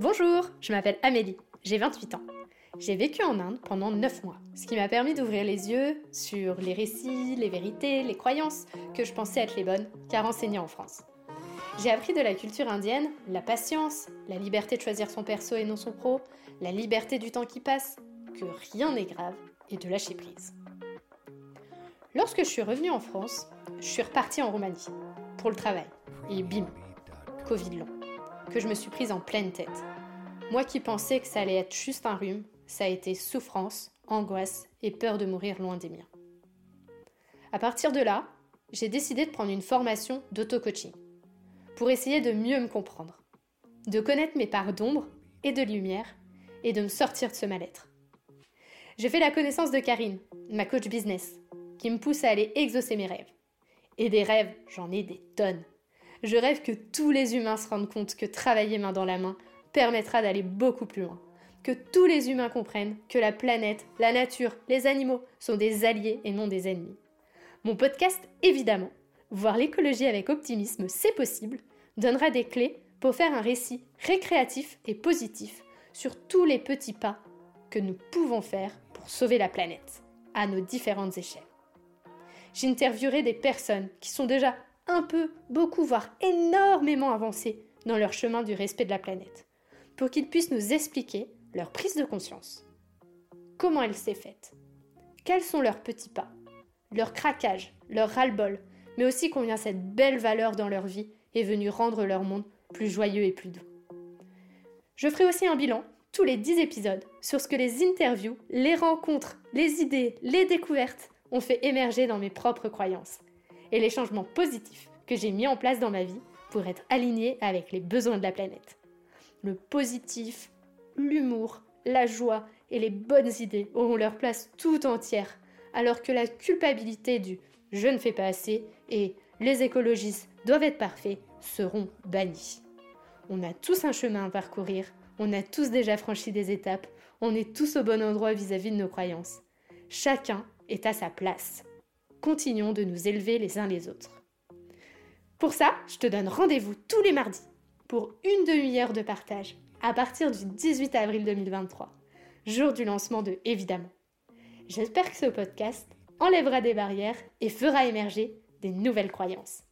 Bonjour, je m'appelle Amélie, j'ai 28 ans. J'ai vécu en Inde pendant 9 mois, ce qui m'a permis d'ouvrir les yeux sur les récits, les vérités, les croyances que je pensais être les bonnes, car enseignées en France. J'ai appris de la culture indienne la patience, la liberté de choisir son perso et non son pro, la liberté du temps qui passe, que rien n'est grave et de lâcher prise. Lorsque je suis revenue en France, je suis repartie en Roumanie pour le travail. Et bim, Covid long, que je me suis prise en pleine tête. Moi qui pensais que ça allait être juste un rhume, ça a été souffrance, angoisse et peur de mourir loin des miens. À partir de là, j'ai décidé de prendre une formation d'auto-coaching pour essayer de mieux me comprendre, de connaître mes parts d'ombre et de lumière et de me sortir de ce mal-être. J'ai fait la connaissance de Karine, ma coach business, qui me pousse à aller exaucer mes rêves. Et des rêves, j'en ai des tonnes. Je rêve que tous les humains se rendent compte que travailler main dans la main permettra d'aller beaucoup plus loin. Que tous les humains comprennent que la planète, la nature, les animaux sont des alliés et non des ennemis. Mon podcast, évidemment, voir l'écologie avec optimisme, c'est possible, donnera des clés pour faire un récit récréatif et positif sur tous les petits pas que nous pouvons faire pour sauver la planète, à nos différentes échelles. J'interviewerai des personnes qui sont déjà un peu, beaucoup, voire énormément avancées dans leur chemin du respect de la planète, pour qu'ils puissent nous expliquer leur prise de conscience. Comment elle s'est faite? Quels sont leurs petits pas? Leur craquage, leur ras-le-bol, mais aussi combien cette belle valeur dans leur vie est venue rendre leur monde plus joyeux et plus doux. Je ferai aussi un bilan, tous les 10 épisodes, sur ce que les interviews, les rencontres, les idées, les découvertes ont fait émerger dans mes propres croyances et les changements positifs que j'ai mis en place dans ma vie pour être aligné avec les besoins de la planète. Le positif, l'humour, la joie et les bonnes idées auront leur place tout entière, alors que la culpabilité du je ne fais pas assez et les écologistes doivent être parfaits seront bannis. On a tous un chemin à parcourir, on a tous déjà franchi des étapes, on est tous au bon endroit vis-à-vis -vis de nos croyances. Chacun est à sa place. Continuons de nous élever les uns les autres. Pour ça, je te donne rendez-vous tous les mardis pour une demi-heure de partage à partir du 18 avril 2023, jour du lancement de Évidemment. J'espère que ce podcast enlèvera des barrières et fera émerger des nouvelles croyances.